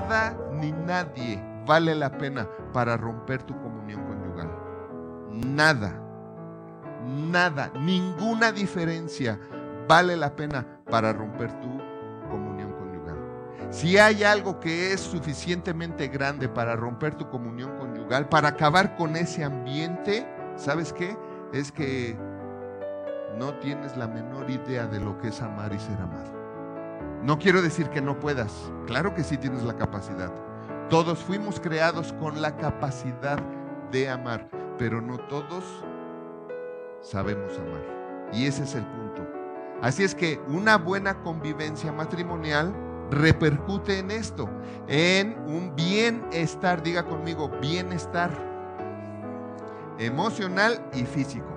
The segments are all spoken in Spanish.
nada ni nadie vale la pena para romper tu comunión conyugal. Nada, nada, ninguna diferencia vale la pena para romper tu comunión conyugal. Si hay algo que es suficientemente grande para romper tu comunión conyugal, para acabar con ese ambiente, ¿sabes qué? Es que no tienes la menor idea de lo que es amar y ser amado. No quiero decir que no puedas, claro que sí tienes la capacidad. Todos fuimos creados con la capacidad de amar, pero no todos sabemos amar. Y ese es el punto. Así es que una buena convivencia matrimonial repercute en esto, en un bienestar, diga conmigo, bienestar emocional y físico.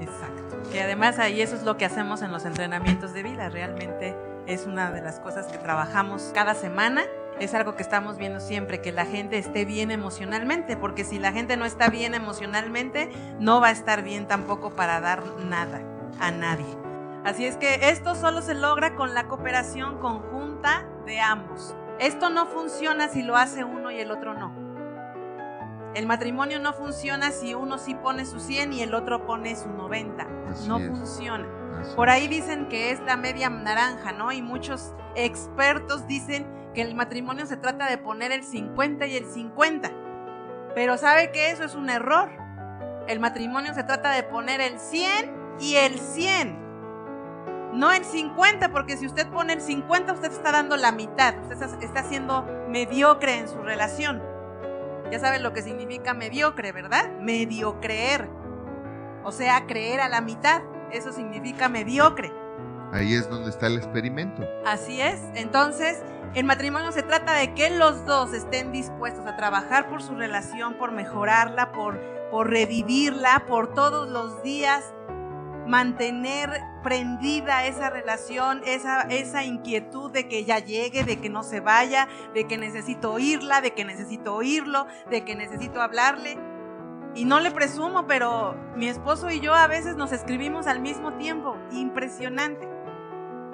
Exacto. Y además ahí eso es lo que hacemos en los entrenamientos de vida. Realmente es una de las cosas que trabajamos cada semana. Es algo que estamos viendo siempre, que la gente esté bien emocionalmente, porque si la gente no está bien emocionalmente, no va a estar bien tampoco para dar nada a nadie. Así es que esto solo se logra con la cooperación conjunta de ambos. Esto no funciona si lo hace uno y el otro no. El matrimonio no funciona si uno sí pone su 100 y el otro pone su 90. no funciona. Por ahí dicen que es la media naranja, ¿no? Y muchos expertos dicen que el matrimonio se trata de poner el 50 y el 50. Pero sabe que eso es un error. El matrimonio se trata de poner el 100 y el 100. No el 50, porque si usted pone el 50, usted está dando la mitad. Usted está siendo mediocre en su relación. Ya saben lo que significa mediocre, ¿verdad? Medio creer. O sea, creer a la mitad. Eso significa mediocre. Ahí es donde está el experimento. Así es. Entonces, el matrimonio se trata de que los dos estén dispuestos a trabajar por su relación, por mejorarla, por, por revivirla, por todos los días mantener prendida esa relación, esa, esa inquietud de que ya llegue, de que no se vaya, de que necesito oírla, de que necesito oírlo, de que necesito hablarle. Y no le presumo, pero mi esposo y yo a veces nos escribimos al mismo tiempo. Impresionante.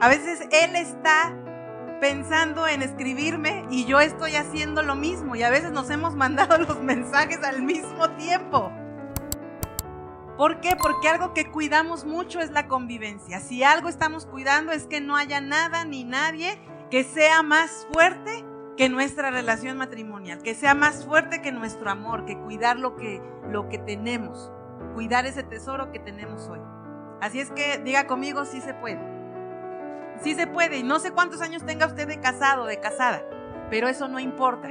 A veces él está pensando en escribirme y yo estoy haciendo lo mismo. Y a veces nos hemos mandado los mensajes al mismo tiempo. ¿Por qué? Porque algo que cuidamos mucho es la convivencia. Si algo estamos cuidando es que no haya nada ni nadie que sea más fuerte que nuestra relación matrimonial, que sea más fuerte que nuestro amor, que cuidar lo que, lo que tenemos, cuidar ese tesoro que tenemos hoy. Así es que diga conmigo, sí se puede. Sí se puede. Y no sé cuántos años tenga usted de casado o de casada, pero eso no importa.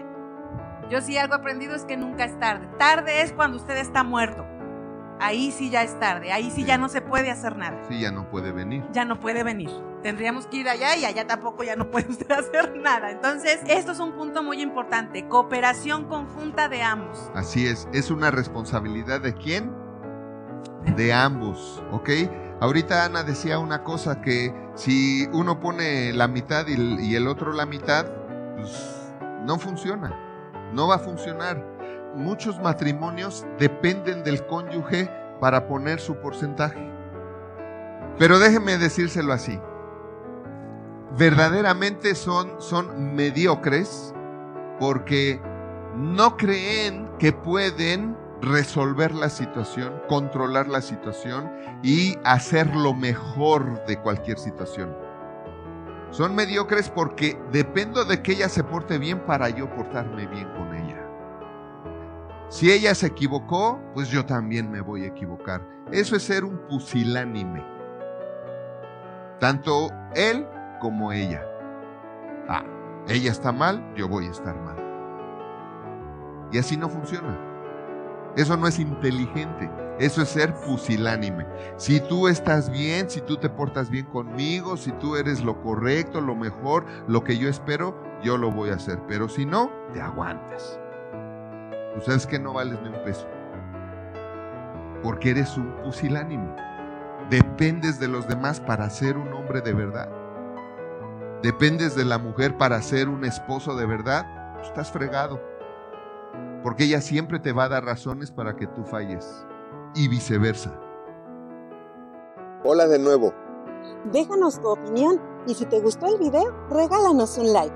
Yo sí algo aprendido es que nunca es tarde. Tarde es cuando usted está muerto ahí sí ya es tarde, ahí sí, ya no se puede hacer nada. Sí, ya no puede venir. Ya no puede venir. Tendríamos que ir allá y allá tampoco ya no puede usted hacer nada. Entonces, esto es un punto muy importante, cooperación conjunta de ambos. Así es, es una responsabilidad de quién? De ambos, ¿ok? Ahorita Ana decía una cosa que si uno pone la mitad y el otro la mitad, pues no funciona, no va a funcionar muchos matrimonios dependen del cónyuge para poner su porcentaje. Pero déjeme decírselo así. Verdaderamente son, son mediocres porque no creen que pueden resolver la situación, controlar la situación y hacer lo mejor de cualquier situación. Son mediocres porque dependo de que ella se porte bien para yo portarme bien con ella. Si ella se equivocó, pues yo también me voy a equivocar. Eso es ser un pusilánime. Tanto él como ella. Ah, ella está mal, yo voy a estar mal. Y así no funciona. Eso no es inteligente. Eso es ser pusilánime. Si tú estás bien, si tú te portas bien conmigo, si tú eres lo correcto, lo mejor, lo que yo espero, yo lo voy a hacer. Pero si no, te aguantas tú sabes que no vales ni un peso. Porque eres un pusilánime. Dependes de los demás para ser un hombre de verdad. Dependes de la mujer para ser un esposo de verdad. Estás fregado. Porque ella siempre te va a dar razones para que tú falles. Y viceversa. Hola de nuevo. Déjanos tu opinión y si te gustó el video, regálanos un like.